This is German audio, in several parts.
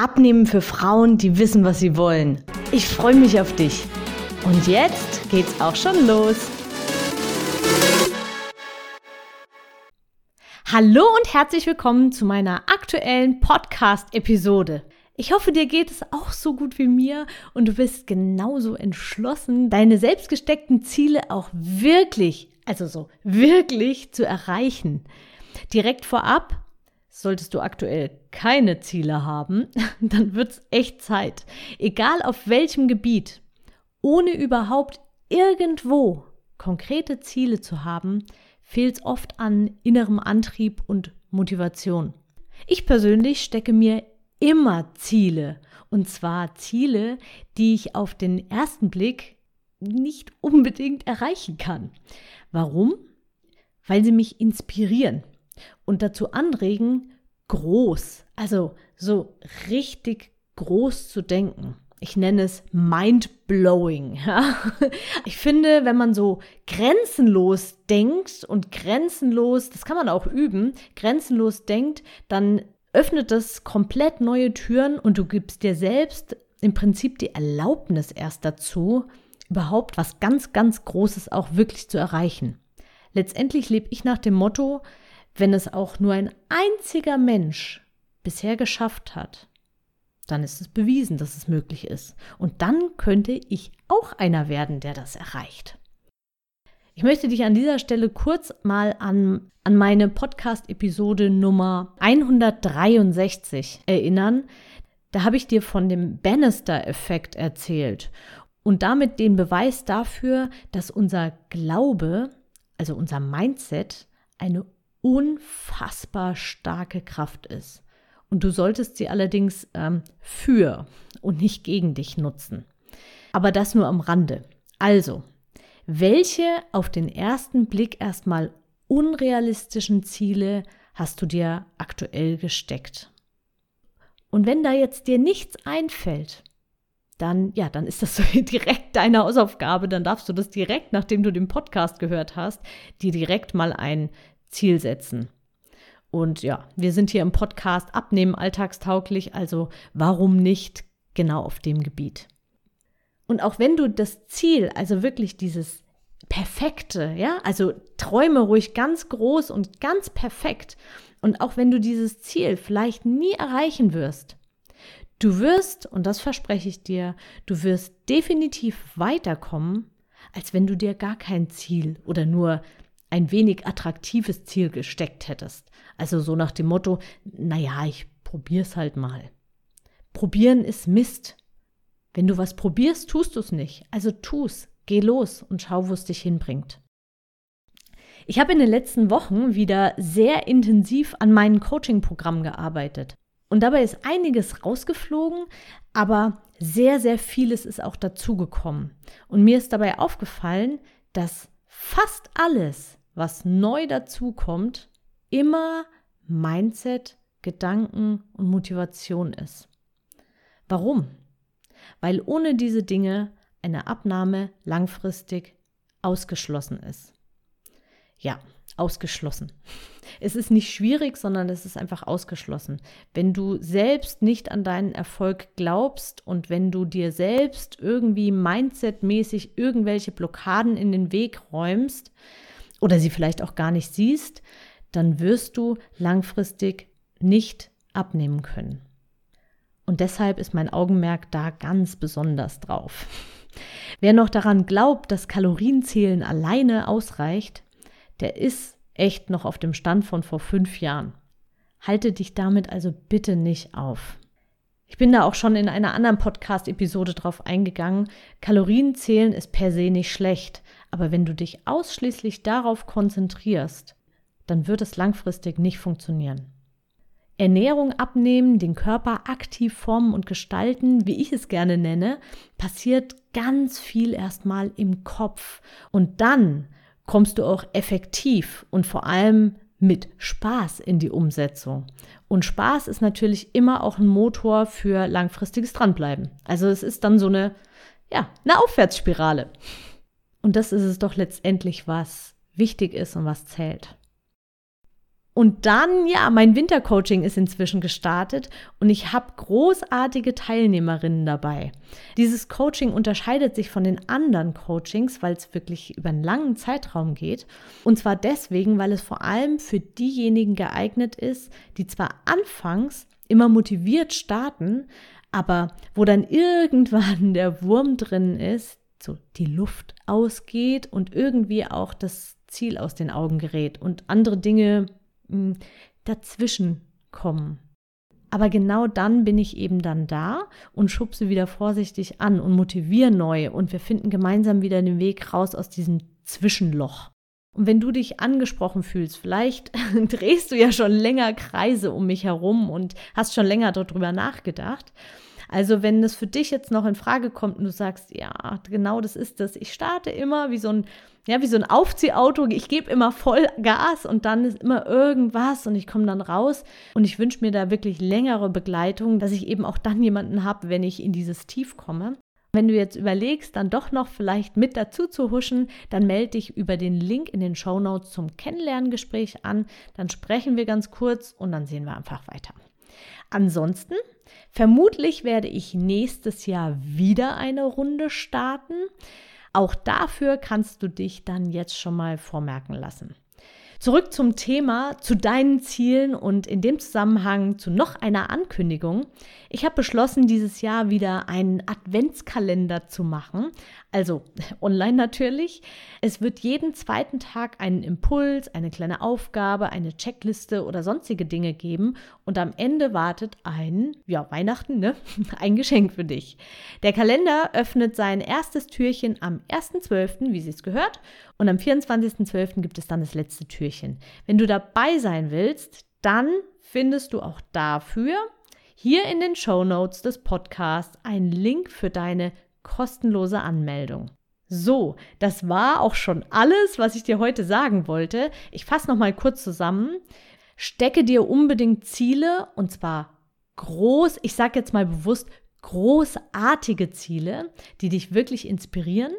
Abnehmen für Frauen, die wissen, was sie wollen. Ich freue mich auf dich. Und jetzt geht's auch schon los. Hallo und herzlich willkommen zu meiner aktuellen Podcast-Episode. Ich hoffe, dir geht es auch so gut wie mir und du bist genauso entschlossen, deine selbstgesteckten Ziele auch wirklich, also so wirklich zu erreichen. Direkt vorab, Solltest du aktuell keine Ziele haben, dann wird es echt Zeit, egal auf welchem Gebiet, ohne überhaupt irgendwo konkrete Ziele zu haben, fehlt es oft an innerem Antrieb und Motivation. Ich persönlich stecke mir immer Ziele, und zwar Ziele, die ich auf den ersten Blick nicht unbedingt erreichen kann. Warum? Weil sie mich inspirieren und dazu anregen, groß, also so richtig groß zu denken. Ich nenne es mind-blowing. Ich finde, wenn man so grenzenlos denkt und grenzenlos, das kann man auch üben, grenzenlos denkt, dann öffnet das komplett neue Türen und du gibst dir selbst im Prinzip die Erlaubnis erst dazu, überhaupt was ganz, ganz Großes auch wirklich zu erreichen. Letztendlich lebe ich nach dem Motto, wenn es auch nur ein einziger Mensch bisher geschafft hat, dann ist es bewiesen, dass es möglich ist. Und dann könnte ich auch einer werden, der das erreicht. Ich möchte dich an dieser Stelle kurz mal an, an meine Podcast-Episode Nummer 163 erinnern. Da habe ich dir von dem Bannister-Effekt erzählt und damit den Beweis dafür, dass unser Glaube, also unser Mindset, eine unfassbar starke Kraft ist. Und du solltest sie allerdings ähm, für und nicht gegen dich nutzen. Aber das nur am Rande. Also, welche auf den ersten Blick erstmal unrealistischen Ziele hast du dir aktuell gesteckt? Und wenn da jetzt dir nichts einfällt, dann, ja, dann ist das so direkt deine Hausaufgabe. Dann darfst du das direkt, nachdem du den Podcast gehört hast, dir direkt mal ein Ziel setzen. Und ja, wir sind hier im Podcast Abnehmen alltagstauglich, also warum nicht genau auf dem Gebiet? Und auch wenn du das Ziel, also wirklich dieses Perfekte, ja, also träume ruhig ganz groß und ganz perfekt. Und auch wenn du dieses Ziel vielleicht nie erreichen wirst, du wirst, und das verspreche ich dir, du wirst definitiv weiterkommen, als wenn du dir gar kein Ziel oder nur ein wenig attraktives Ziel gesteckt hättest. Also so nach dem Motto, naja, ich probier's halt mal. Probieren ist Mist. Wenn du was probierst, tust du es nicht. Also tu's, geh los und schau, wo es dich hinbringt. Ich habe in den letzten Wochen wieder sehr intensiv an meinem Coaching-Programm gearbeitet. Und dabei ist einiges rausgeflogen, aber sehr, sehr vieles ist auch dazugekommen. Und mir ist dabei aufgefallen, dass fast alles, was neu dazukommt, immer Mindset, Gedanken und Motivation ist. Warum? Weil ohne diese Dinge eine Abnahme langfristig ausgeschlossen ist. Ja, ausgeschlossen. Es ist nicht schwierig, sondern es ist einfach ausgeschlossen. Wenn du selbst nicht an deinen Erfolg glaubst und wenn du dir selbst irgendwie mindsetmäßig irgendwelche Blockaden in den Weg räumst, oder sie vielleicht auch gar nicht siehst, dann wirst du langfristig nicht abnehmen können. Und deshalb ist mein Augenmerk da ganz besonders drauf. Wer noch daran glaubt, dass Kalorienzählen alleine ausreicht, der ist echt noch auf dem Stand von vor fünf Jahren. Halte dich damit also bitte nicht auf. Ich bin da auch schon in einer anderen Podcast-Episode drauf eingegangen. Kalorienzählen ist per se nicht schlecht. Aber wenn du dich ausschließlich darauf konzentrierst, dann wird es langfristig nicht funktionieren. Ernährung abnehmen, den Körper aktiv formen und gestalten, wie ich es gerne nenne, passiert ganz viel erstmal im Kopf. Und dann kommst du auch effektiv und vor allem mit Spaß in die Umsetzung. Und Spaß ist natürlich immer auch ein Motor für langfristiges Dranbleiben. Also es ist dann so eine, ja, eine Aufwärtsspirale. Und das ist es doch letztendlich, was wichtig ist und was zählt. Und dann, ja, mein Wintercoaching ist inzwischen gestartet und ich habe großartige Teilnehmerinnen dabei. Dieses Coaching unterscheidet sich von den anderen Coachings, weil es wirklich über einen langen Zeitraum geht. Und zwar deswegen, weil es vor allem für diejenigen geeignet ist, die zwar anfangs immer motiviert starten, aber wo dann irgendwann der Wurm drin ist, so die Luft ausgeht und irgendwie auch das Ziel aus den Augen gerät und andere Dinge dazwischen kommen. Aber genau dann bin ich eben dann da und schubse wieder vorsichtig an und motiviere neu und wir finden gemeinsam wieder den Weg raus aus diesem Zwischenloch. Und wenn du dich angesprochen fühlst, vielleicht drehst du ja schon länger Kreise um mich herum und hast schon länger darüber nachgedacht. Also wenn das für dich jetzt noch in Frage kommt und du sagst, ja, genau das ist das. Ich starte immer wie so ein ja, wie so ein Aufziehauto. Ich gebe immer voll Gas und dann ist immer irgendwas und ich komme dann raus. Und ich wünsche mir da wirklich längere Begleitung, dass ich eben auch dann jemanden habe, wenn ich in dieses Tief komme. Wenn du jetzt überlegst, dann doch noch vielleicht mit dazu zu huschen, dann melde dich über den Link in den Show Notes zum Kennenlerngespräch an. Dann sprechen wir ganz kurz und dann sehen wir einfach weiter. Ansonsten, vermutlich werde ich nächstes Jahr wieder eine Runde starten. Auch dafür kannst du dich dann jetzt schon mal vormerken lassen. Zurück zum Thema, zu deinen Zielen und in dem Zusammenhang zu noch einer Ankündigung. Ich habe beschlossen, dieses Jahr wieder einen Adventskalender zu machen. Also online natürlich. Es wird jeden zweiten Tag einen Impuls, eine kleine Aufgabe, eine Checkliste oder sonstige Dinge geben. Und am Ende wartet ein, ja, Weihnachten, ne? Ein Geschenk für dich. Der Kalender öffnet sein erstes Türchen am 1.12., wie sie es gehört. Und am 24.12. gibt es dann das letzte Türchen. Wenn du dabei sein willst, dann findest du auch dafür hier in den Show Notes des Podcasts einen Link für deine kostenlose Anmeldung. So, das war auch schon alles, was ich dir heute sagen wollte. Ich fasse noch mal kurz zusammen. Stecke dir unbedingt Ziele und zwar groß, ich sage jetzt mal bewusst großartige Ziele, die dich wirklich inspirieren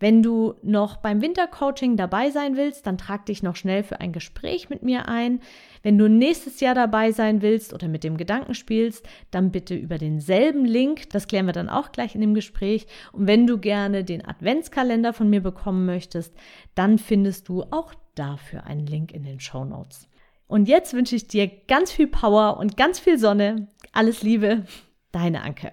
wenn du noch beim Wintercoaching dabei sein willst, dann trag dich noch schnell für ein Gespräch mit mir ein. Wenn du nächstes Jahr dabei sein willst oder mit dem Gedanken spielst, dann bitte über denselben Link. Das klären wir dann auch gleich in dem Gespräch. Und wenn du gerne den Adventskalender von mir bekommen möchtest, dann findest du auch dafür einen Link in den Show Notes. Und jetzt wünsche ich dir ganz viel Power und ganz viel Sonne. Alles Liebe, deine Anke.